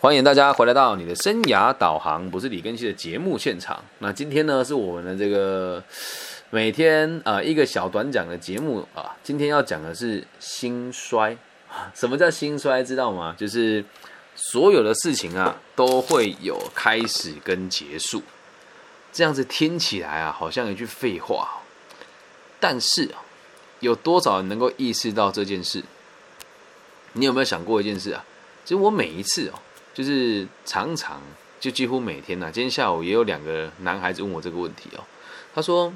欢迎大家回来到你的生涯导航，不是李根熙的节目现场。那今天呢，是我们的这个每天啊一个小短讲的节目啊。今天要讲的是兴衰。什么叫兴衰？知道吗？就是所有的事情啊，都会有开始跟结束。这样子听起来啊，好像一句废话。但是啊，有多少人能够意识到这件事？你有没有想过一件事啊？其实我每一次哦。就是常常就几乎每天呐，今天下午也有两个男孩子问我这个问题哦。他说：“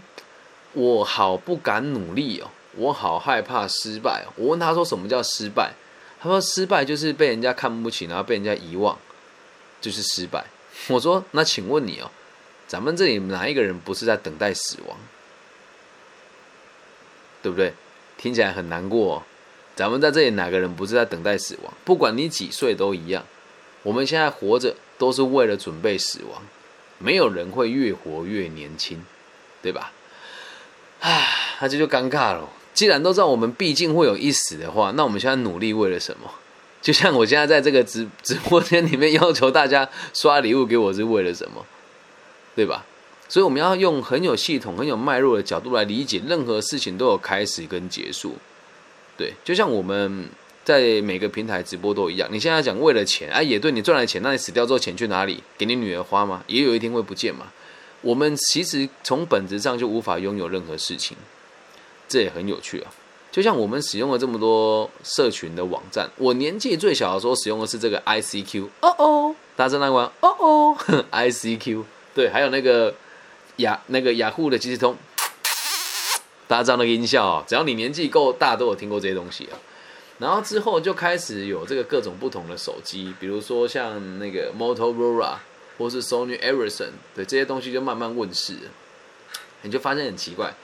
我好不敢努力哦，我好害怕失败。”我问他说：“什么叫失败？”他说：“失败就是被人家看不起，然后被人家遗忘，就是失败。”我说：“那请问你哦，咱们这里哪一个人不是在等待死亡？对不对？听起来很难过。咱们在这里哪个人不是在等待死亡？不管你几岁都一样。”我们现在活着都是为了准备死亡，没有人会越活越年轻，对吧？唉，那这就尴尬了。既然都知道我们毕竟会有一死的话，那我们现在努力为了什么？就像我现在在这个直直播间里面要求大家刷礼物给我，是为了什么？对吧？所以我们要用很有系统、很有脉络的角度来理解，任何事情都有开始跟结束。对，就像我们。在每个平台直播都一样。你现在讲为了钱，哎，也对你赚了钱，那你死掉之后钱去哪里？给你女儿花吗？也有一天会不见嘛。我们其实从本质上就无法拥有任何事情，这也很有趣啊。就像我们使用了这么多社群的网站，我年纪最小的时候使用的是这个 ICQ，哦哦，大家知道吗？哦哦，ICQ，对，还有那个雅那个雅虎的即时通，大家知道那个音效啊？只要你年纪够大，都有听过这些东西啊。然后之后就开始有这个各种不同的手机，比如说像那个 Motorola 或是 Sony Ericsson 对这些东西就慢慢问世，你就发现很奇怪，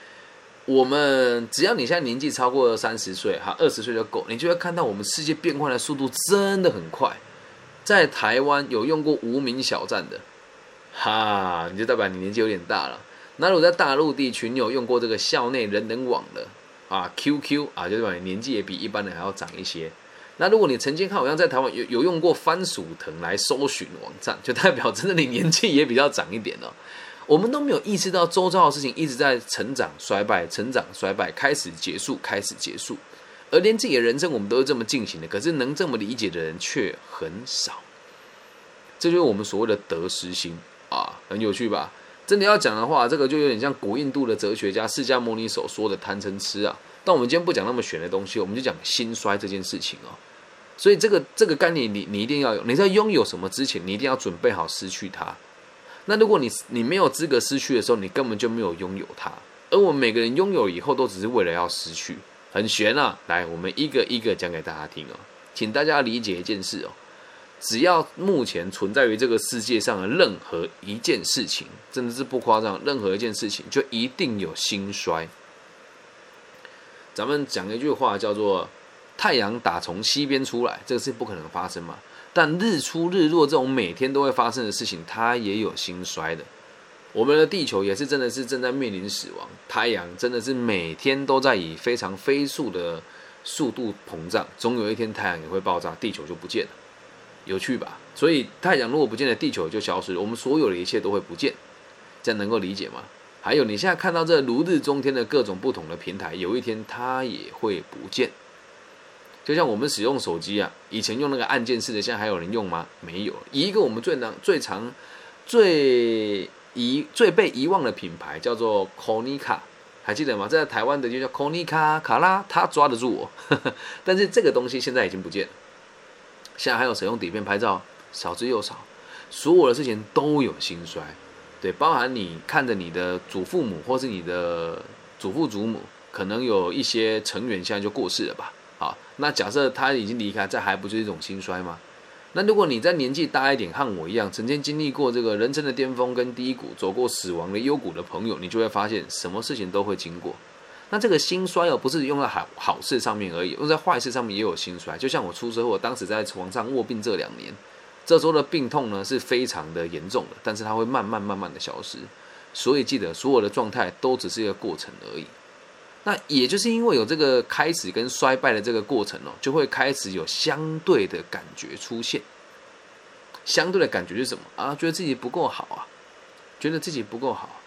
我们只要你现在年纪超过三十岁哈，二十岁就够，你就会看到我们世界变换的速度真的很快。在台湾有用过无名小站的，哈，你就代表你年纪有点大了。那如果在大陆地区，你有用过这个校内人人网的？啊，QQ 啊，就是说年纪也比一般人还要长一些。那如果你曾经看好像在台湾有有用过番薯藤来搜寻网站，就代表真的你年纪也比较长一点了。我们都没有意识到周遭的事情一直在成长、衰败、成长、衰败，开始结束、开始结束，而连自己的人生我们都是这么进行的。可是能这么理解的人却很少。这就是我们所谓的得失心啊，很有趣吧？真的要讲的话，这个就有点像古印度的哲学家释迦牟尼所说的贪嗔痴啊。但我们今天不讲那么玄的东西，我们就讲心衰这件事情哦。所以这个这个概念，你你一定要有。你在拥有什么之前，你一定要准备好失去它。那如果你你没有资格失去的时候，你根本就没有拥有它。而我们每个人拥有以后，都只是为了要失去，很玄啊。来，我们一个一个讲给大家听哦，请大家理解一件事哦。只要目前存在于这个世界上的任何一件事情，真的是不夸张，任何一件事情就一定有兴衰。咱们讲一句话叫做“太阳打从西边出来”，这个是不可能发生嘛。但日出日落这种每天都会发生的事情，它也有兴衰的。我们的地球也是真的是正在面临死亡，太阳真的是每天都在以非常飞速的速度膨胀，总有一天太阳也会爆炸，地球就不见了。有趣吧？所以太阳如果不见了，地球就消失了，我们所有的一切都会不见，这样能够理解吗？还有你现在看到这如日中天的各种不同的平台，有一天它也会不见。就像我们使用手机啊，以前用那个按键式的，现在还有人用吗？没有。一个我们最难、最长、最遗、最被遗忘的品牌叫做 Konica，还记得吗？在台湾的就叫 Konica 卡拉，它抓得住我。但是这个东西现在已经不见了。现在还有谁用底片拍照？少之又少。所有的事情都有兴衰，对，包含你看着你的祖父母或是你的祖父祖母，可能有一些成员现在就过世了吧？好，那假设他已经离开，这还不就是一种兴衰吗？那如果你在年纪大一点，像我一样，曾经经历过这个人生的巅峰跟低谷，走过死亡的幽谷的朋友，你就会发现，什么事情都会经过。那这个兴衰哦，不是用在好好事上面而已，用在坏事上面也有兴衰。就像我出车祸，当时在床上卧病这两年，这时候的病痛呢是非常的严重的，但是它会慢慢慢慢的消失。所以记得，所有的状态都只是一个过程而已。那也就是因为有这个开始跟衰败的这个过程哦，就会开始有相对的感觉出现。相对的感觉是什么啊？觉得自己不够好啊，觉得自己不够好。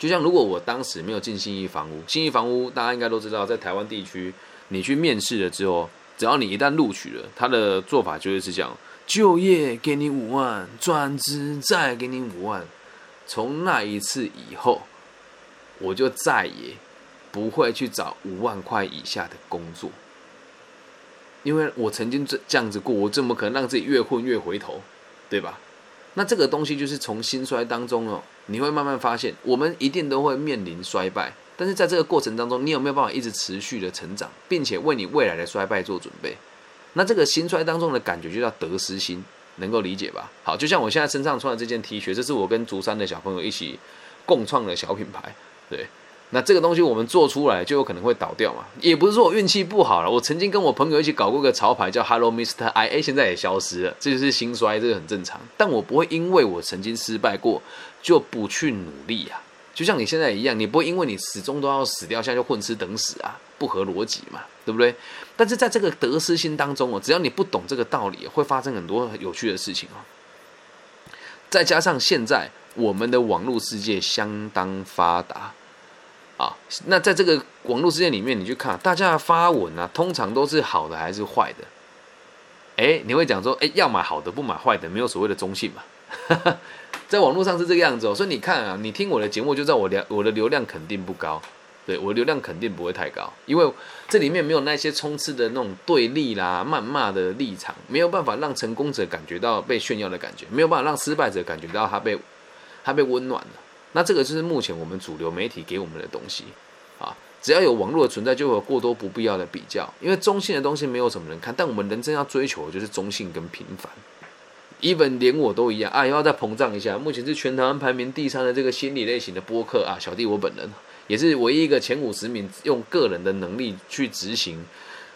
就像如果我当时没有进信义房屋，信义房屋大家应该都知道，在台湾地区，你去面试了之后，只要你一旦录取了，他的做法就会是这样：就业给你五万，转职再给你五万。从那一次以后，我就再也不会去找五万块以下的工作，因为我曾经这这样子过，我怎么可能让自己越混越回头，对吧？那这个东西就是从兴衰当中哦，你会慢慢发现，我们一定都会面临衰败，但是在这个过程当中，你有没有办法一直持续的成长，并且为你未来的衰败做准备？那这个兴衰当中的感觉就叫得失心，能够理解吧？好，就像我现在身上穿的这件 T 恤，这是我跟竹山的小朋友一起共创的小品牌，对。那这个东西我们做出来就有可能会倒掉嘛？也不是说我运气不好了，我曾经跟我朋友一起搞过个潮牌叫 Hello Mister I A，现在也消失了，这就是兴衰，这个很正常。但我不会因为我曾经失败过就不去努力啊，就像你现在一样，你不会因为你始终都要死掉，现在就混吃等死啊，不合逻辑嘛，对不对？但是在这个得失心当中哦，只要你不懂这个道理，会发生很多有趣的事情哦。再加上现在我们的网络世界相当发达。啊，那在这个网络世界里面，你去看大家的发文啊，通常都是好的还是坏的？哎，你会讲说，哎，要买好的不买坏的，没有所谓的中性嘛？在网络上是这个样子哦，所以你看啊，你听我的节目就知道我流我的流量肯定不高，对我流量肯定不会太高，因为这里面没有那些充斥的那种对立啦、谩骂的立场，没有办法让成功者感觉到被炫耀的感觉，没有办法让失败者感觉到他被他被温暖了。那这个就是目前我们主流媒体给我们的东西，啊，只要有网络的存在，就有过多不必要的比较，因为中性的东西没有什么人看，但我们人真要追求的就是中性跟平凡。even 连我都一样啊，又要再膨胀一下，目前是全台湾排名第三的这个心理类型的播客啊，小弟我本人也是唯一一个前五十名，用个人的能力去执行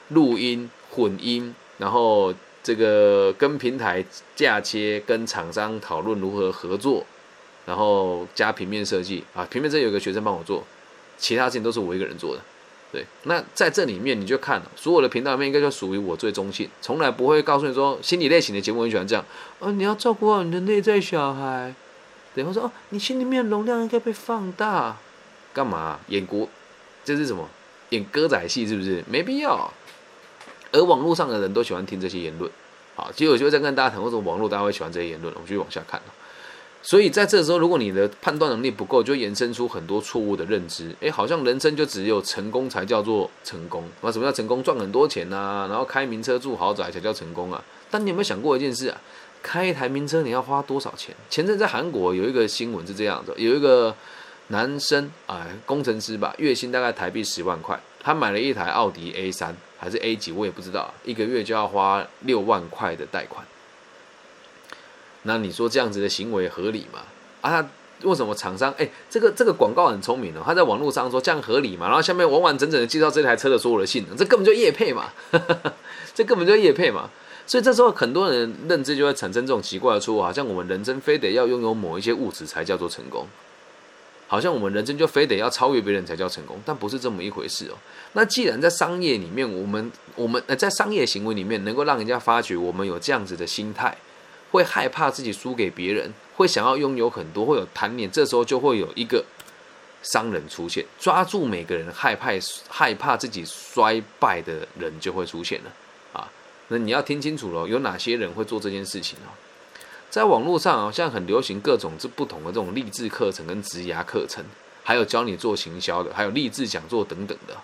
录音、混音，然后这个跟平台嫁接，跟厂商讨论如何合作。然后加平面设计啊，平面设计有个学生帮我做，其他事情都是我一个人做的。对，那在这里面你就看了，所有的频道里面应该就属于我最中性，从来不会告诉你说心理类型的节目很喜欢这样，哦，你要照顾好你的内在小孩，然后说哦，你心里面容量应该被放大，干嘛演国？这是什么？演歌仔戏是不是？没必要。而网络上的人都喜欢听这些言论，好，其实我就会再跟大家谈，为什么网络大家会喜欢这些言论？我们继续往下看所以在这时候，如果你的判断能力不够，就延伸出很多错误的认知。诶，好像人生就只有成功才叫做成功。那什么叫成功？赚很多钱呐，然后开名车住豪宅才叫成功啊？但你有没有想过一件事啊？开一台名车你要花多少钱？前阵在韩国有一个新闻是这样的：有一个男生啊，工程师吧，月薪大概台币十万块，他买了一台奥迪 A 三还是 A 几，我也不知道，一个月就要花六万块的贷款。那你说这样子的行为合理吗？啊，为什么厂商？哎，这个这个广告很聪明哦，他在网络上说这样合理嘛？然后下面完完整整的介绍这台车的所有的性能，这根本就叶配嘛，这根本就叶配嘛。所以这时候很多人认知就会产生这种奇怪的错误，好像我们人生非得要拥有某一些物质才叫做成功，好像我们人生就非得要超越别人才叫成功，但不是这么一回事哦。那既然在商业里面，我们我们呃在商业行为里面能够让人家发觉我们有这样子的心态。会害怕自己输给别人，会想要拥有很多，会有贪念，这时候就会有一个商人出现，抓住每个人害怕害怕自己衰败的人就会出现了啊！那你要听清楚了，有哪些人会做这件事情啊？在网络上好像很流行各种这不同的这种励志课程跟职涯课程，还有教你做行销的，还有励志讲座等等的。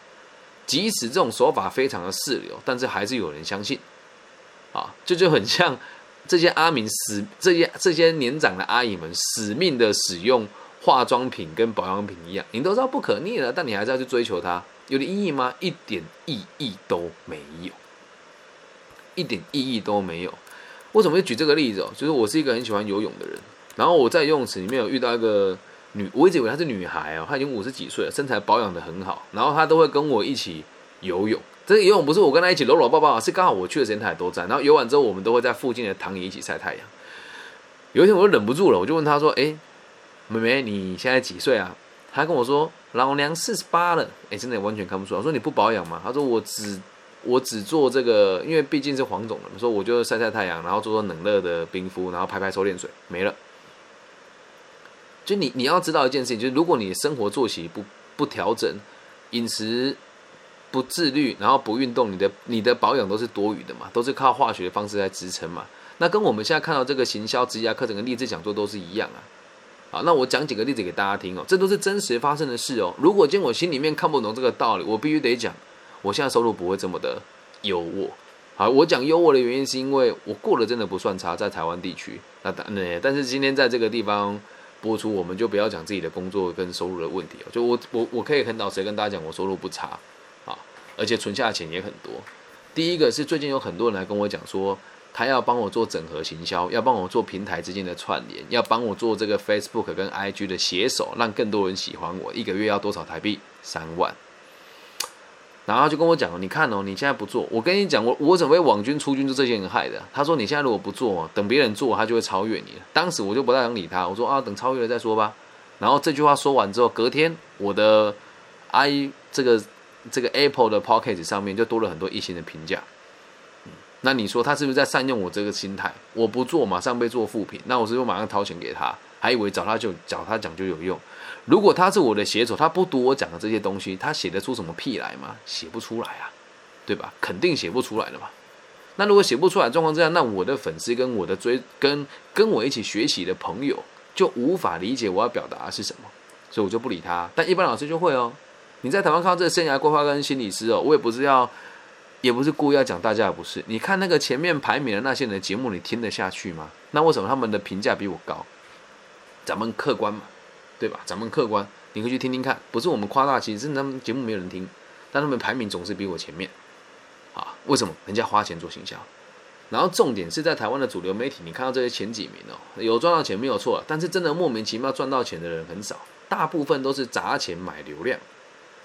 即使这种手法非常的四流，但是还是有人相信啊！这就很像。这些阿明死，这些这些年长的阿姨们死命的使用化妆品跟保养品一样，你都知道不可逆了，但你还是要去追求它，有点意义吗？一点意义都没有，一点意义都没有。为什么会举这个例子哦？就是我是一个很喜欢游泳的人，然后我在游泳池里面有遇到一个女，我一直以为她是女孩哦，她已经五十几岁了，身材保养的很好，然后她都会跟我一起游泳。这个游泳不是我跟他一起搂搂抱抱，是刚好我去的时间他也都在。然后游完之后，我们都会在附近的躺椅一起晒太阳。有一天我就忍不住了，我就问他说：“哎，妹妹，你现在几岁啊？”他跟我说：“老娘四十八了。”哎，真的完全看不出来。我说：“你不保养吗？”他说：“我只我只做这个，因为毕竟是黄总了，说我就晒晒太阳，然后做做冷热的冰敷，然后拍拍收敛水，没了。就你你要知道一件事情，就是如果你生活作息不不调整，饮食不自律，然后不运动，你的你的保养都是多余的嘛，都是靠化学的方式在支撑嘛。那跟我们现在看到这个行销职业课程跟励志讲座都是一样啊。好，那我讲几个例子给大家听哦，这都是真实发生的事哦。如果今天我心里面看不懂这个道理，我必须得讲，我现在收入不会这么的优渥。好，我讲优渥的原因是因为我过得真的不算差，在台湾地区。那但那但是今天在这个地方播出，我们就不要讲自己的工作跟收入的问题哦。就我我我可以很老实跟大家讲，我收入不差，而且存下的钱也很多。第一个是最近有很多人来跟我讲说。他要帮我做整合行销，要帮我做平台之间的串联，要帮我做这个 Facebook 跟 IG 的携手，让更多人喜欢我。一个月要多少台币？三万。然后就跟我讲你看哦，你现在不做，我跟你讲，我我准备网军出军，就这些人害的。他说你现在如果不做，等别人做，他就会超越你了。当时我就不太想理他，我说啊，等超越了再说吧。然后这句话说完之后，隔天我的 i 这个这个 Apple 的 Pocket 上面就多了很多异性的评价。嗯那你说他是不是在善用我这个心态？我不做，马上被做副品，那我是不是马上掏钱给他？还以为找他就找他讲就有用？如果他是我的写手，他不读我讲的这些东西，他写得出什么屁来吗？写不出来啊，对吧？肯定写不出来的嘛。那如果写不出来状况这样，那我的粉丝跟我的追跟跟我一起学习的朋友就无法理解我要表达是什么，所以我就不理他。但一般老师就会哦。你在台湾看到这个生涯规划跟心理师哦，我也不是要。也不是故意要讲大家不是，你看那个前面排名的那些人的节目，你听得下去吗？那为什么他们的评价比我高？咱们客观嘛，对吧？咱们客观，你可以去听听看，不是我们夸大，其实是他们节目没有人听，但他们排名总是比我前面。啊，为什么？人家花钱做行销，然后重点是在台湾的主流媒体，你看到这些前几名哦，有赚到钱没有错，但是真的莫名其妙赚到钱的人很少，大部分都是砸钱买流量。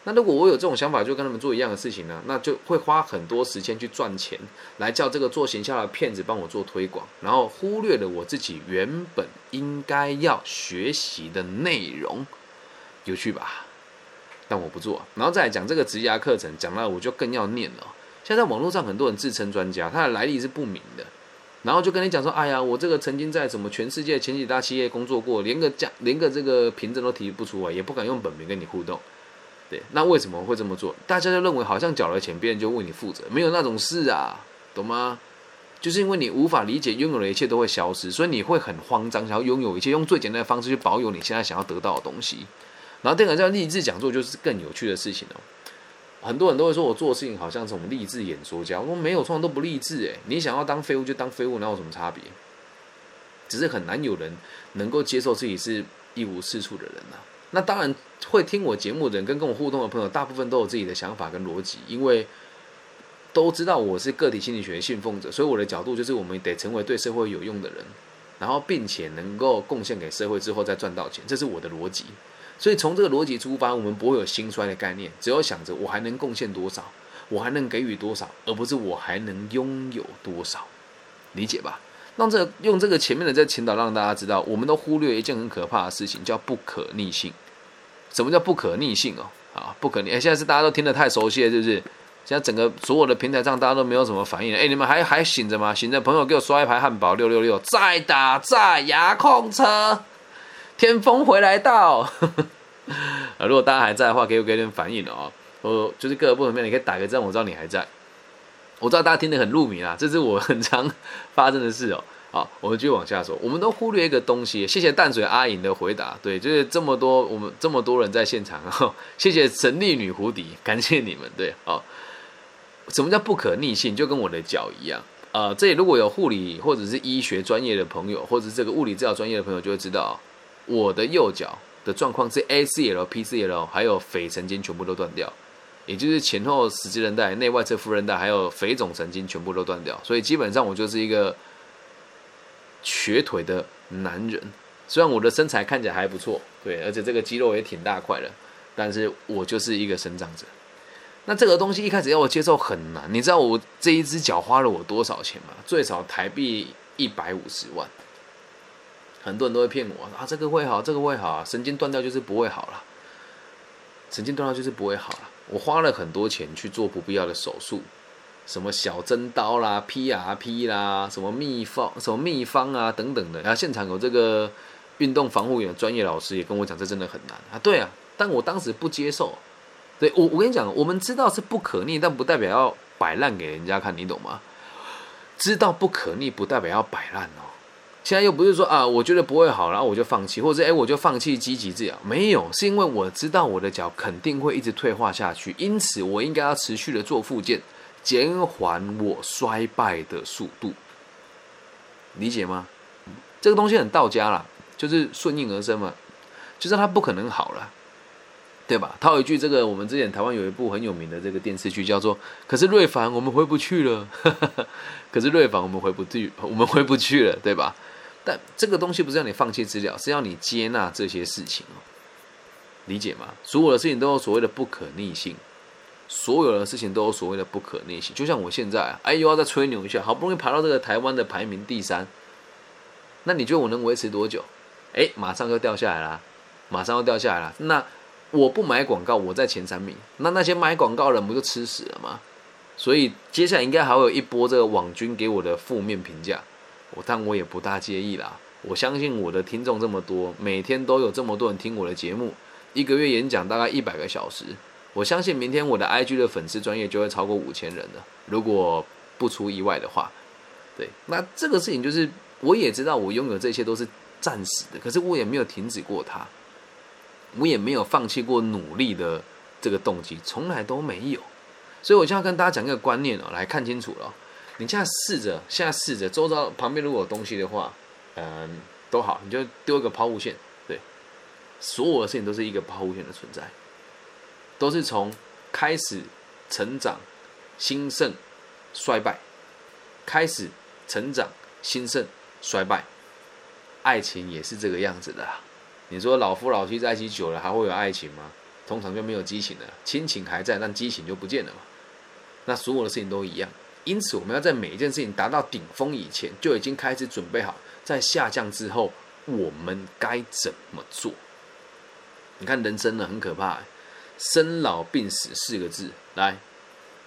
那如果我有这种想法，就跟他们做一样的事情呢，那就会花很多时间去赚钱，来叫这个做行销的骗子帮我做推广，然后忽略了我自己原本应该要学习的内容，有趣吧？但我不做。然后再来讲这个职涯课程，讲到我就更要念了。现在网络上很多人自称专家，他的来历是不明的，然后就跟你讲说，哎呀，我这个曾经在什么全世界前几大企业工作过，连个价连个这个凭证都提不出来，也不敢用本名跟你互动。对，那为什么会这么做？大家就认为好像缴了钱，别人就为你负责，没有那种事啊，懂吗？就是因为你无法理解拥有的一切都会消失，所以你会很慌张，想要拥有一切，用最简单的方式去保有你现在想要得到的东西。然后第二个叫励志讲座，就是更有趣的事情哦。很多人都会说我做事情好像这种励志演说家，我说没有，创都不励志诶。你想要当废物就当废物，那有什么差别？只是很难有人能够接受自己是一无是处的人呐。那当然会听我节目的人跟跟我互动的朋友，大部分都有自己的想法跟逻辑，因为都知道我是个体心理学信奉者，所以我的角度就是我们得成为对社会有用的人，然后并且能够贡献给社会之后再赚到钱，这是我的逻辑。所以从这个逻辑出发，我们不会有兴衰的概念，只有想着我还能贡献多少，我还能给予多少，而不是我还能拥有多少，理解吧？让这用这个前面的这前导让大家知道，我们都忽略一件很可怕的事情，叫不可逆性。什么叫不可逆性哦？啊，不可逆！哎，现在是大家都听得太熟悉了，是不是？现在整个所有的平台上，大家都没有什么反应。哎，你们还还醒着吗？醒着，朋友给我刷一排汉堡，六六六，再打再牙控车，天风回来到。啊，如果大家还在的话，给我给点反应哦。我就是各个部门面，你可以打个赞，我知道你还在。我知道大家听得很入迷啊，这是我很常发生的事哦。好，我们继续往下说。我们都忽略一个东西。谢谢淡水阿颖的回答。对，就是这么多，我们这么多人在现场。谢谢神力女蝴蝶，感谢你们。对，好。什么叫不可逆性？就跟我的脚一样。呃，这里如果有护理或者是医学专业的朋友，或者是这个物理治疗专业的朋友，就会知道我的右脚的状况是 ACL、PCL 还有腓神经全部都断掉，也就是前后十字韧带、内外侧副韧带还有腓总神经全部都断掉。所以基本上我就是一个。瘸腿的男人，虽然我的身材看起来还不错，对，而且这个肌肉也挺大块的，但是我就是一个生长者。那这个东西一开始要我接受很难，你知道我这一只脚花了我多少钱吗？最少台币一百五十万。很多人都会骗我啊，这个会好，这个会好，神经断掉就是不会好了，神经断掉就是不会好了。我花了很多钱去做不必要的手术，什么小针刀啦、PRP 啦、什么秘方、什么秘方啊等等的。然后现场有这个运动防护员专业老师也跟我讲，这真的很难啊。对啊，但我当时不接受。对我，我跟你讲，我们知道是不可逆，但不代表要摆烂给人家看，你懂吗？知道不可逆，不代表要摆烂哦。现在又不是说啊，我觉得不会好，然后我就放弃，或者哎，我就放弃积极治疗。没有，是因为我知道我的脚肯定会一直退化下去，因此我应该要持续的做复健，减缓我衰败的速度。理解吗？这个东西很道家啦，就是顺应而生嘛，就是它不可能好了。对吧？套一句，这个我们之前台湾有一部很有名的这个电视剧，叫做《可是瑞凡，我们回不去了》。可是瑞凡，我们回不去，我们回不去了，对吧？但这个东西不是让你放弃治疗，是要你接纳这些事情哦。理解吗？所有的事情都有所谓的不可逆性，所有的事情都有所谓的不可逆性。就像我现在啊，哎，又要再吹牛一下，好不容易爬到这个台湾的排名第三，那你觉得我能维持多久？哎，马上就掉下来了，马上要掉下来了。那我不买广告，我在前三名，那那些买广告人不就吃屎了吗？所以接下来应该还会有一波这个网军给我的负面评价，我但我也不大介意啦。我相信我的听众这么多，每天都有这么多人听我的节目，一个月演讲大概一百个小时，我相信明天我的 IG 的粉丝专业就会超过五千人了，如果不出意外的话。对，那这个事情就是我也知道我拥有这些都是暂时的，可是我也没有停止过它。我也没有放弃过努力的这个动机，从来都没有。所以我就要跟大家讲一个观念哦，来看清楚了。你现在试着，现在试着，周遭旁边如果有东西的话，嗯，都好，你就丢一个抛物线。对，所有的事情都是一个抛物线的存在，都是从开始成长、兴盛、衰败，开始成长、兴盛、衰败。爱情也是这个样子的。你说老夫老妻在一起久了还会有爱情吗？通常就没有激情了，亲情还在，但激情就不见了嘛。那所有的事情都一样，因此我们要在每一件事情达到顶峰以前，就已经开始准备好，在下降之后我们该怎么做？你看人生呢很可怕，生老病死四个字，来，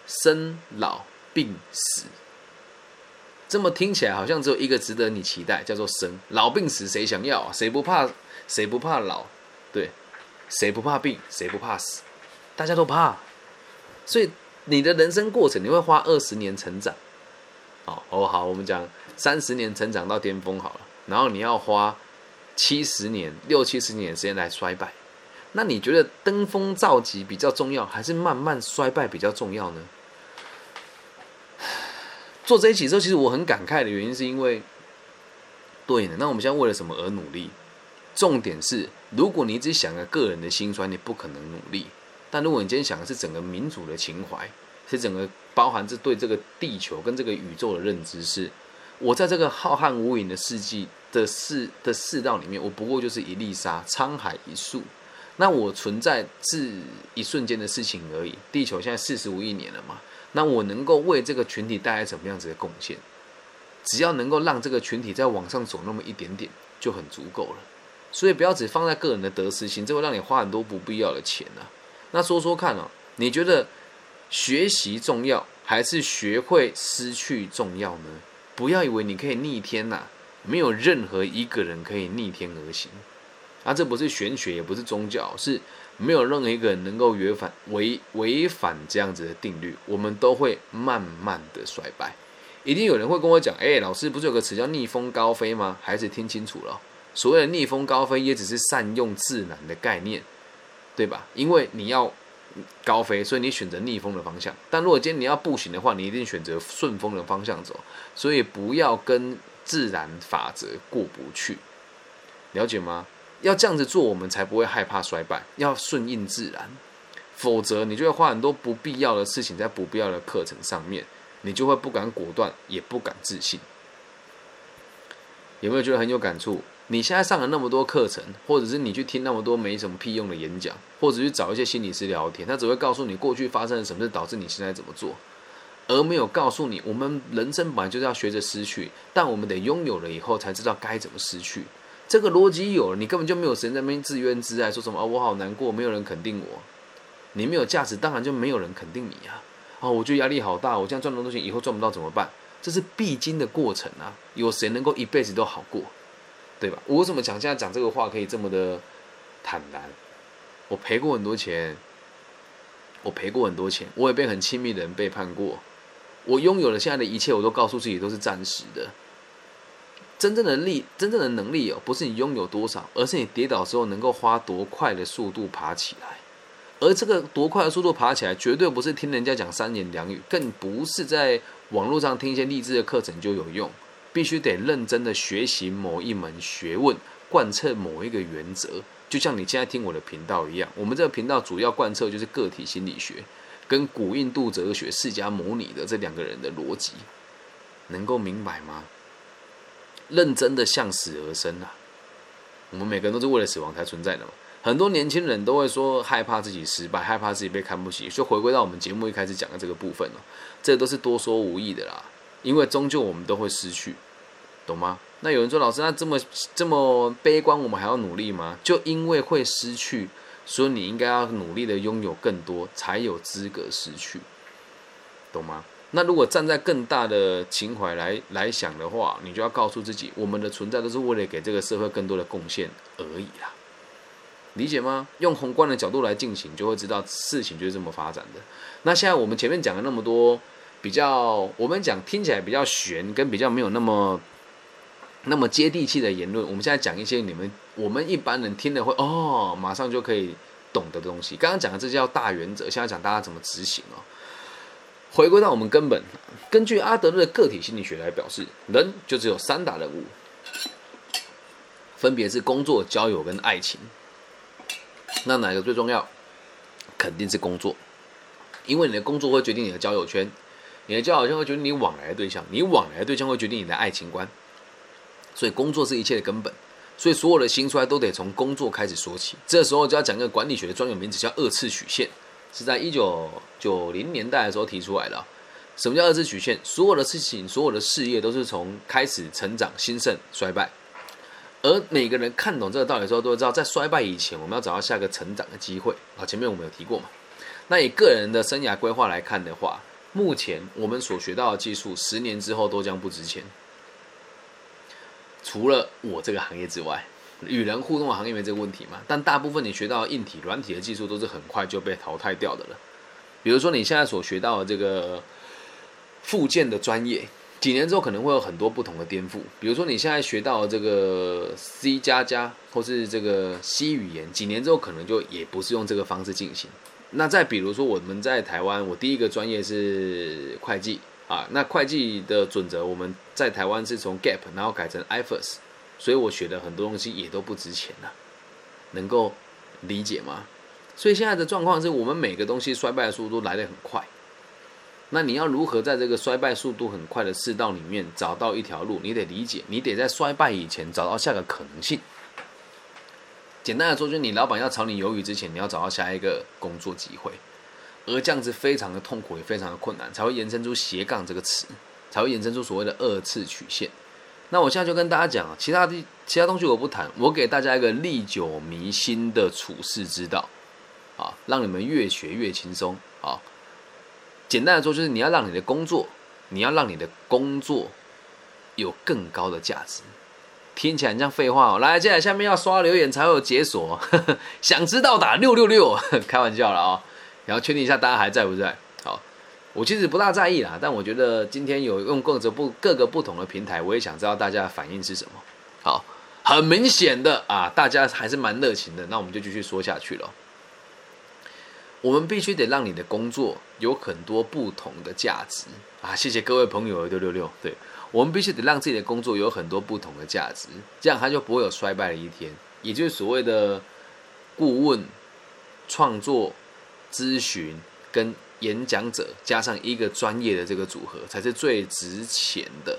生老病死，这么听起来好像只有一个值得你期待，叫做生老病死，谁想要？谁不怕？谁不怕老？对，谁不怕病？谁不怕死？大家都怕。所以你的人生过程，你会花二十年成长。哦哦，好，我们讲三十年成长到巅峰好了。然后你要花七十年、六七十年时间来衰败。那你觉得登峰造极比较重要，还是慢慢衰败比较重要呢？做这一期之后，其实我很感慨的原因，是因为，对的。那我们现在为了什么而努力？重点是，如果你只想着个人的辛酸，你不可能努力。但如果你今天想的是整个民主的情怀，是整个包含着对这个地球跟这个宇宙的认知，是我在这个浩瀚无垠的世纪的世的世道里面，我不过就是一粒沙，沧海一粟。那我存在是一瞬间的事情而已。地球现在四十五亿年了嘛，那我能够为这个群体带来什么样子的贡献？只要能够让这个群体再往上走那么一点点，就很足够了。所以不要只放在个人的得失心，这会让你花很多不必要的钱啊。那说说看啊，你觉得学习重要还是学会失去重要呢？不要以为你可以逆天呐，没有任何一个人可以逆天而行。啊，这不是玄学，也不是宗教，是没有任何一个人能够违反违违反这样子的定律。我们都会慢慢的衰败。一定有人会跟我讲，哎，老师不是有个词叫逆风高飞吗？孩子听清楚了。所谓的逆风高飞，也只是善用自然的概念，对吧？因为你要高飞，所以你选择逆风的方向。但如果今天你要步行的话，你一定选择顺风的方向走。所以不要跟自然法则过不去，了解吗？要这样子做，我们才不会害怕衰败。要顺应自然，否则你就会花很多不必要的事情在不必要的课程上面，你就会不敢果断，也不敢自信。有没有觉得很有感触？你现在上了那么多课程，或者是你去听那么多没什么屁用的演讲，或者去找一些心理师聊天，他只会告诉你过去发生了什么事导致你现在怎么做，而没有告诉你，我们人生本来就是要学着失去，但我们得拥有了以后才知道该怎么失去。这个逻辑有了，你根本就没有时间在那边自怨自艾，说什么啊我好难过，没有人肯定我，你没有价值，当然就没有人肯定你啊。啊，我觉得压力好大，我这样赚那么多钱，以后赚不到怎么办？这是必经的过程啊，有谁能够一辈子都好过，对吧？我怎么讲现在讲这个话可以这么的坦然？我赔过很多钱，我赔过很多钱，我也被很亲密的人背叛过。我拥有了现在的一切，我都告诉自己都是暂时的。真正的力，真正的能力哦，不是你拥有多少，而是你跌倒之后能够花多快的速度爬起来。而这个多快的速度爬起来，绝对不是听人家讲三言两语，更不是在网络上听一些励志的课程就有用。必须得认真的学习某一门学问，贯彻某一个原则。就像你现在听我的频道一样，我们这个频道主要贯彻就是个体心理学跟古印度哲学释迦牟尼的这两个人的逻辑，能够明白吗？认真的向死而生啊！我们每个人都是为了死亡才存在的嘛。很多年轻人都会说害怕自己失败，害怕自己被看不起，就回归到我们节目一开始讲的这个部分了。这都是多说无益的啦，因为终究我们都会失去，懂吗？那有人说老师，那这么这么悲观，我们还要努力吗？就因为会失去，所以你应该要努力的拥有更多，才有资格失去，懂吗？那如果站在更大的情怀来来想的话，你就要告诉自己，我们的存在都是为了给这个社会更多的贡献而已啦，理解吗？用宏观的角度来进行，就会知道事情就是这么发展的。那现在我们前面讲了那么多比较，我们讲听起来比较悬，跟比较没有那么那么接地气的言论，我们现在讲一些你们我们一般人听了会哦，马上就可以懂得的东西。刚刚讲的这叫大原则，现在讲大家怎么执行哦。回归到我们根本，根据阿德勒的个体心理学来表示，人就只有三大任务，分别是工作、交友跟爱情。那哪个最重要？肯定是工作，因为你的工作会决定你的交友圈，你的交友圈会决定你往来的对象，你往来的对象会决定你的爱情观。所以工作是一切的根本，所以所有的兴衰都得从工作开始说起。这时候就要讲一个管理学的专有名词，叫二次曲线。是在一九九零年代的时候提出来的。什么叫二次曲线？所有的事情、所有的事业都是从开始成长、兴盛、衰败。而每个人看懂这个道理之后，都会知道，在衰败以前，我们要找到下个成长的机会。啊，前面我们有提过嘛？那以个人的生涯规划来看的话，目前我们所学到的技术，十年之后都将不值钱。除了我这个行业之外。与人互动的行业没这个问题嘛？但大部分你学到硬体、软体的技术都是很快就被淘汰掉的了。比如说你现在所学到的这个附件的专业，几年之后可能会有很多不同的颠覆。比如说你现在学到这个 C 加加或是这个 C 语言，几年之后可能就也不是用这个方式进行。那再比如说我们在台湾，我第一个专业是会计啊，那会计的准则我们在台湾是从 Gap 然后改成 IFRS。所以我学的很多东西也都不值钱了，能够理解吗？所以现在的状况是我们每个东西衰败的速度来得很快，那你要如何在这个衰败速度很快的世道里面找到一条路？你得理解，你得在衰败以前找到下个可能性。简单的说，就是你老板要炒你鱿鱼之前，你要找到下一个工作机会，而这样子非常的痛苦，也非常的困难，才会延伸出斜杠这个词，才会延伸出所谓的二次曲线。那我现在就跟大家讲啊，其他的其他东西我不谈，我给大家一个历久弥新的处世之道，啊，让你们越学越轻松啊。简单的说，就是你要让你的工作，你要让你的工作有更高的价值。听起来很像废话哦。来，接下来下面要刷留言才会有解锁，想知道打六六六，开玩笑了啊。然后确定一下大家还在不在。好我其实不大在意啦，但我觉得今天有用各着不各个不同的平台，我也想知道大家的反应是什么。好，很明显的啊，大家还是蛮热情的，那我们就继续说下去了。我们必须得让你的工作有很多不同的价值啊！谢谢各位朋友六六六，对我们必须得让自己的工作有很多不同的价值，这样它就不会有衰败的一天。也就是所谓的顾问、创作、咨询跟。演讲者加上一个专业的这个组合，才是最值钱的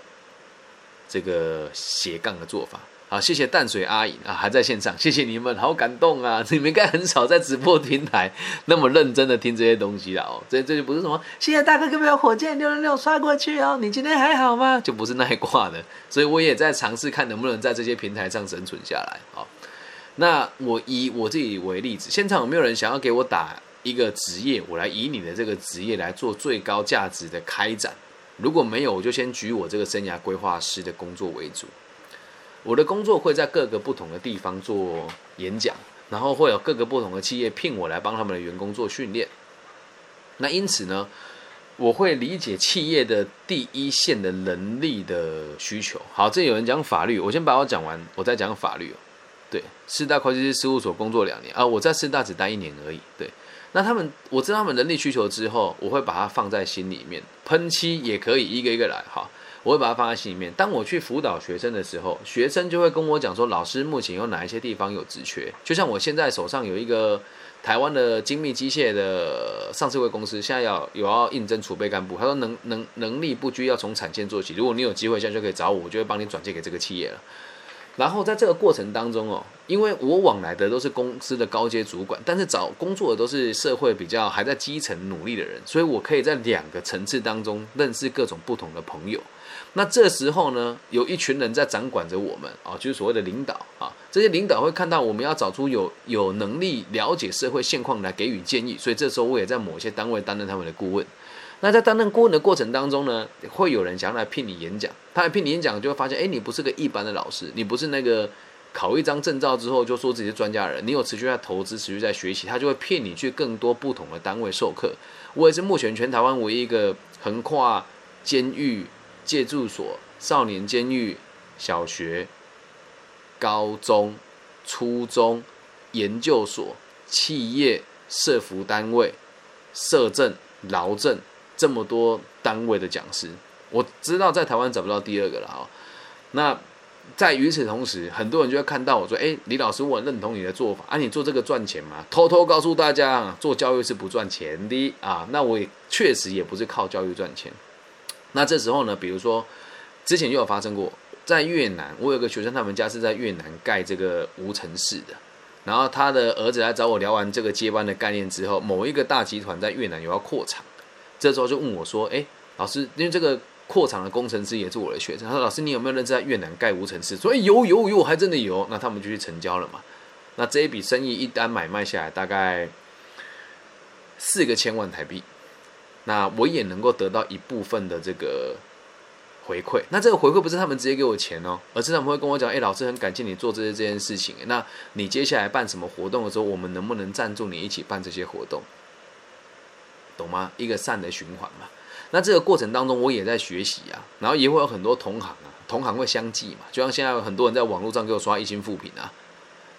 这个斜杠的做法。好，谢谢淡水阿姨啊，还在线上，谢谢你们，好感动啊！你们应该很少在直播平台那么认真的听这些东西了哦。这这就不是什么，谢谢大哥，有没有火箭六六六刷过去哦？你今天还好吗？就不是那一挂的，所以我也在尝试看能不能在这些平台上生存下来。好，那我以我自己为例子，现场有没有人想要给我打？一个职业，我来以你的这个职业来做最高价值的开展。如果没有，我就先举我这个生涯规划师的工作为主。我的工作会在各个不同的地方做演讲，然后会有各个不同的企业聘我来帮他们的员工做训练。那因此呢，我会理解企业的第一线的能力的需求。好，这有人讲法律，我先把我讲完，我再讲法律。对，四大会计师事务所工作两年啊，我在四大只待一年而已。对，那他们我知道他们能力需求之后，我会把它放在心里面，喷漆也可以一个一个来哈。我会把它放在心里面。当我去辅导学生的时候，学生就会跟我讲说：“老师，目前有哪一些地方有职缺？”就像我现在手上有一个台湾的精密机械的上市会公司，现在要有要应征储备干部。他说：“能能能力不拘，要从产线做起。如果你有机会，现在就可以找我，我就会帮你转借给这个企业了。”然后在这个过程当中哦，因为我往来的都是公司的高阶主管，但是找工作的都是社会比较还在基层努力的人，所以我可以在两个层次当中认识各种不同的朋友。那这时候呢，有一群人在掌管着我们啊，就是所谓的领导啊。这些领导会看到我们要找出有有能力了解社会现况来给予建议，所以这时候我也在某些单位担任他们的顾问。那在担任顾问的过程当中呢，会有人想要来聘你演讲。他来聘你演讲，就会发现，哎，你不是个一般的老师，你不是那个考一张证照之后就说自己是专家的人，你有持续在投资，持续在学习，他就会骗你去更多不同的单位授课。我也是目前全台湾唯一一个横跨监狱。借住所、少年监狱、小学、高中、初中、研究所、企业、社服单位、社政、劳政这么多单位的讲师，我知道在台湾找不到第二个了啊。那在与此同时，很多人就会看到我说：“哎，李老师，我认同你的做法啊，你做这个赚钱吗？”偷偷告诉大家，做教育是不赚钱的啊。那我也确实也不是靠教育赚钱。那这时候呢，比如说，之前就有发生过，在越南，我有个学生，他们家是在越南盖这个无尘室的，然后他的儿子来找我聊完这个接班的概念之后，某一个大集团在越南有要扩厂，这时候就问我说：“哎，老师，因为这个扩厂的工程师也是我的学生，他说老师，你有没有认识在越南盖无尘室？说有有有，还真的有。那他们就去成交了嘛。那这一笔生意一单买卖下来，大概四个千万台币。”那我也能够得到一部分的这个回馈。那这个回馈不是他们直接给我钱哦，而是他们会跟我讲：“哎，老师很感谢你做这些这件事情。那你接下来办什么活动的时候，我们能不能赞助你一起办这些活动？懂吗？一个善的循环嘛。那这个过程当中，我也在学习啊，然后也会有很多同行啊，同行会相继嘛。就像现在有很多人在网络上给我刷一星复评啊。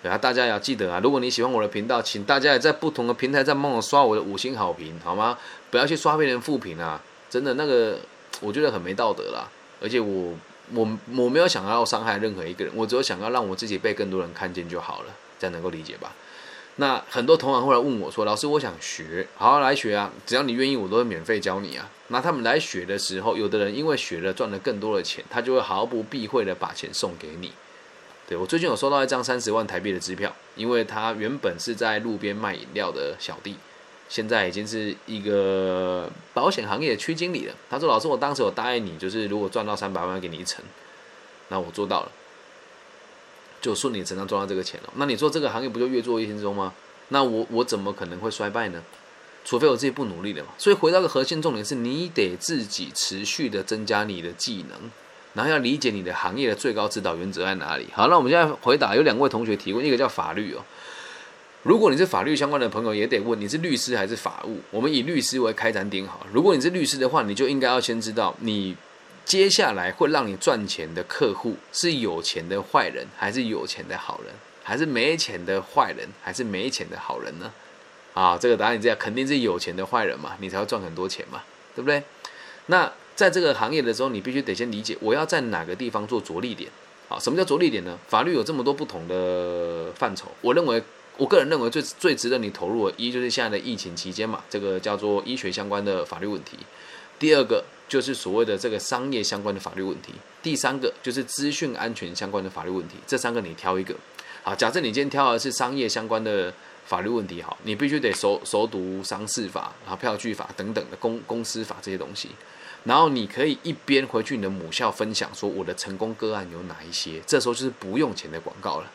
对啊，大家也要记得啊！如果你喜欢我的频道，请大家也在不同的平台上帮我刷我的五星好评，好吗？不要去刷别人负评啊！真的那个，我觉得很没道德啦。而且我我我没有想要伤害任何一个人，我只有想要让我自己被更多人看见就好了，这样能够理解吧？那很多同行后来问我说：“老师，我想学，好好来学啊！只要你愿意，我都会免费教你啊。”那他们来学的时候，有的人因为学了赚了更多的钱，他就会毫不避讳的把钱送给你。对我最近有收到一张三十万台币的支票，因为他原本是在路边卖饮料的小弟，现在已经是一个保险行业的区经理了。他说：“老师，我当时我答应你，就是如果赚到三百万给你一成，那我做到了，就顺理成章赚到这个钱了。那你做这个行业不就越做越轻松吗？那我我怎么可能会衰败呢？除非我自己不努力的嘛。所以回到个核心重点是，你得自己持续的增加你的技能。”然后要理解你的行业的最高指导原则在哪里？好，那我们现在回答有两位同学提问，一个叫法律哦。如果你是法律相关的朋友，也得问你是律师还是法务。我们以律师为开展点好。如果你是律师的话，你就应该要先知道，你接下来会让你赚钱的客户是有钱的坏人，还是有钱的好人，还是没钱的坏人，还是没钱的好人呢？啊，这个答案你这样肯定是有钱的坏人嘛，你才会赚很多钱嘛，对不对？那。在这个行业的时候，你必须得先理解我要在哪个地方做着力点。好，什么叫着力点呢？法律有这么多不同的范畴，我认为，我个人认为最最值得你投入的，一就是现在的疫情期间嘛，这个叫做医学相关的法律问题；第二个就是所谓的这个商业相关的法律问题；第三个就是资讯安全相关的法律问题。这三个你挑一个。好，假设你今天挑的是商业相关的法律问题，好，你必须得熟熟读商事法、然后票据法等等的公公司法这些东西。然后你可以一边回去你的母校分享说我的成功个案有哪一些，这时候就是不用钱的广告了。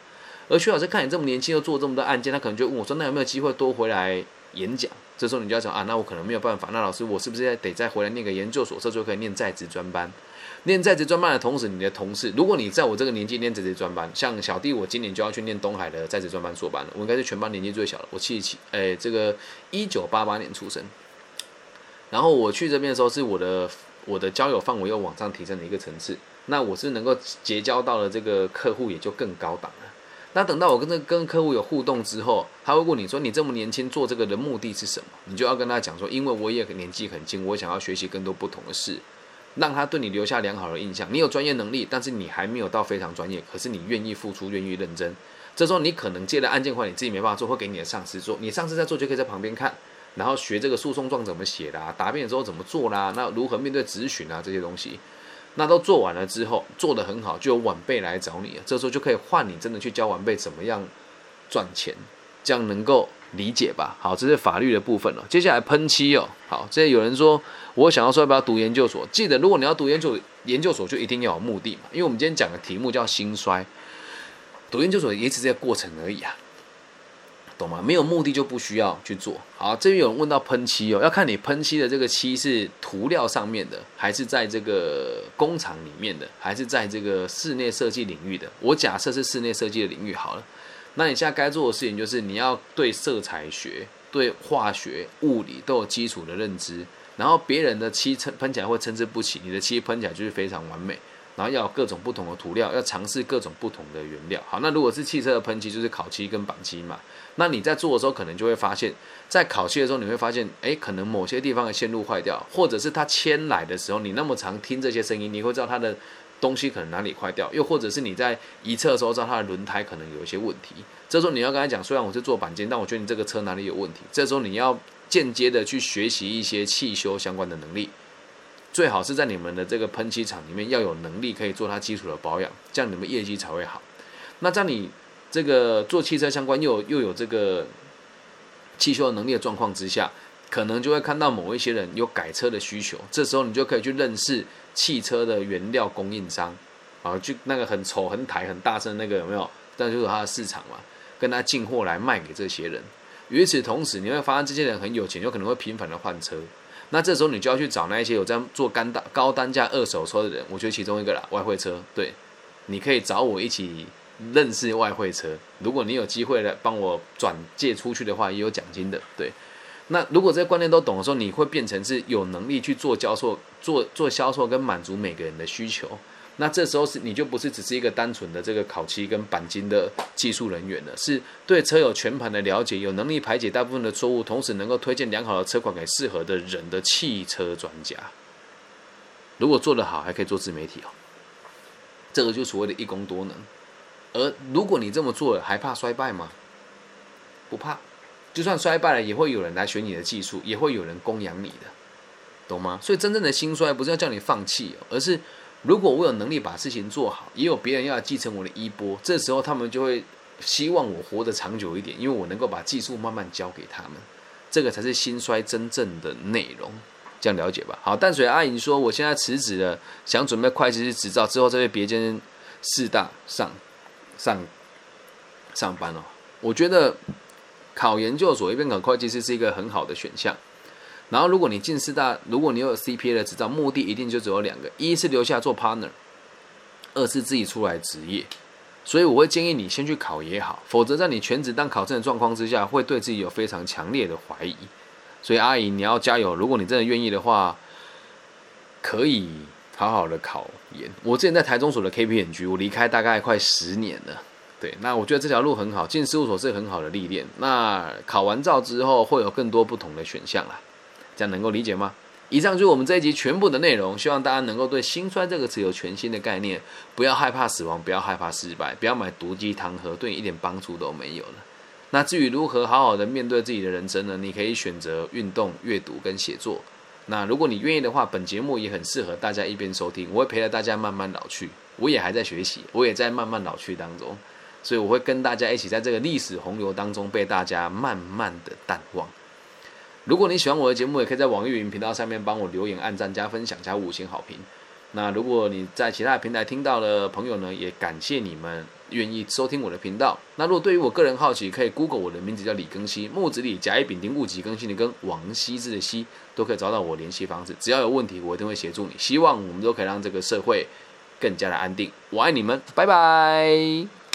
而徐老师看你这么年轻又做这么多案件，他可能就问我说：“那有没有机会多回来演讲？”这时候你就要讲啊，那我可能没有办法。那老师，我是不是得再回来念个研究所，这时候可以念在职专班？念在职专班的同时，你的同事，如果你在我这个年纪念在职专班，像小弟，我今年就要去念东海的在职专班硕班了。我应该是全班年纪最小的，我七七，哎，这个一九八八年出生。然后我去这边的时候，是我的我的交友范围又往上提升了一个层次。那我是能够结交到的这个客户也就更高档了。那等到我跟这跟客户有互动之后，他会问你说：“你这么年轻做这个的目的是什么？”你就要跟他讲说：“因为我也年纪很轻，我想要学习更多不同的事，让他对你留下良好的印象。你有专业能力，但是你还没有到非常专业，可是你愿意付出，愿意认真。这时候你可能接的案件话，你自己没办法做，会给你的上司做。你上司在做就可以在旁边看，然后学这个诉讼状怎么写啦，答辩的时候怎么做啦，那如何面对质询啊这些东西。”那都做完了之后，做得很好，就有晚辈来找你了。这时候就可以换你真的去教晚辈怎么样赚钱，这样能够理解吧？好，这是法律的部分了。接下来喷漆哦，好，这有人说我想要说要不要读研究所？记得如果你要读研究研究所，就一定要有目的嘛，因为我们今天讲的题目叫兴衰，读研究所也只是个过程而已啊。懂吗？没有目的就不需要去做。好，这边有人问到喷漆哦，要看你喷漆的这个漆是涂料上面的，还是在这个工厂里面的，还是在这个室内设计领域的。我假设是室内设计的领域好了。那你现在该做的事情就是你要对色彩学、对化学、物理都有基础的认知，然后别人的漆喷喷起来会参差不齐，你的漆喷起来就是非常完美。然后要有各种不同的涂料，要尝试各种不同的原料。好，那如果是汽车的喷漆，就是烤漆跟板漆嘛。那你在做的时候，可能就会发现，在烤漆的时候，你会发现，哎，可能某些地方的线路坏掉，或者是它迁来的时候，你那么常听这些声音，你会知道它的东西可能哪里坏掉，又或者是你在一侧的时候，知道它的轮胎可能有一些问题。这时候你要跟他讲，虽然我是做钣金，但我觉得你这个车哪里有问题。这时候你要间接的去学习一些汽修相关的能力。最好是在你们的这个喷漆厂里面要有能力可以做它基础的保养，这样你们业绩才会好。那在你这个做汽车相关又又有这个汽修能力的状况之下，可能就会看到某一些人有改车的需求，这时候你就可以去认识汽车的原料供应商，啊，就那个很丑、很抬、很大声那个有没有？但就是他的市场嘛，跟他进货来卖给这些人。与此同时，你会发现这些人很有钱，有可能会频繁的换车。那这时候你就要去找那一些有在做干大高单价二手车的人，我觉得其中一个啦，外汇车，对，你可以找我一起认识外汇车。如果你有机会来帮我转借出去的话，也有奖金的，对。那如果这些观念都懂的时候，你会变成是有能力去做销售、做做销售跟满足每个人的需求。那这时候是你就不是只是一个单纯的这个烤漆跟钣金的技术人员了，是对车有全盘的了解，有能力排解大部分的错误，同时能够推荐良好的车款给适合的人的汽车专家。如果做得好，还可以做自媒体哦。这个就所谓的一工多能。而如果你这么做了，还怕衰败吗？不怕，就算衰败了，也会有人来学你的技术，也会有人供养你的，懂吗？所以真正的兴衰不是要叫你放弃，而是。如果我有能力把事情做好，也有别人要继承我的衣钵，这时候他们就会希望我活得长久一点，因为我能够把技术慢慢教给他们，这个才是兴衰真正的内容，这样了解吧？好，淡水阿姨说，我现在辞职了，想准备会计师执照，之后再去别间四大上上上班哦。我觉得考研究所一边考会计师是一个很好的选项。然后，如果你进四大，如果你有 CPA 的执照，目的一定就只有两个：一是留下做 partner，二是自己出来职业。所以我会建议你先去考也好，否则在你全职当考证的状况之下，会对自己有非常强烈的怀疑。所以阿姨，你要加油！如果你真的愿意的话，可以好好的考研。我之前在台中所的 KPN 局，我离开大概快十年了。对，那我觉得这条路很好，进事务所是很好的历练。那考完照之后，会有更多不同的选项啦。这样能够理解吗？以上就是我们这一集全部的内容，希望大家能够对“心衰”这个词有全新的概念，不要害怕死亡，不要害怕失败，不要买毒鸡汤喝，对你一点帮助都没有了。那至于如何好好的面对自己的人生呢？你可以选择运动、阅读跟写作。那如果你愿意的话，本节目也很适合大家一边收听，我会陪着大家慢慢老去。我也还在学习，我也在慢慢老去当中，所以我会跟大家一起在这个历史洪流当中被大家慢慢的淡忘。如果你喜欢我的节目，也可以在网易云频道上面帮我留言、按赞、加分享、加五星好评。那如果你在其他平台听到的朋友呢，也感谢你们愿意收听我的频道。那如果对于我个人好奇，可以 Google 我的名字叫李更新，木子李，甲乙丙丁戊己庚辛的跟王羲之的羲，都可以找到我联系方式。只要有问题，我一定会协助你。希望我们都可以让这个社会更加的安定。我爱你们，拜拜。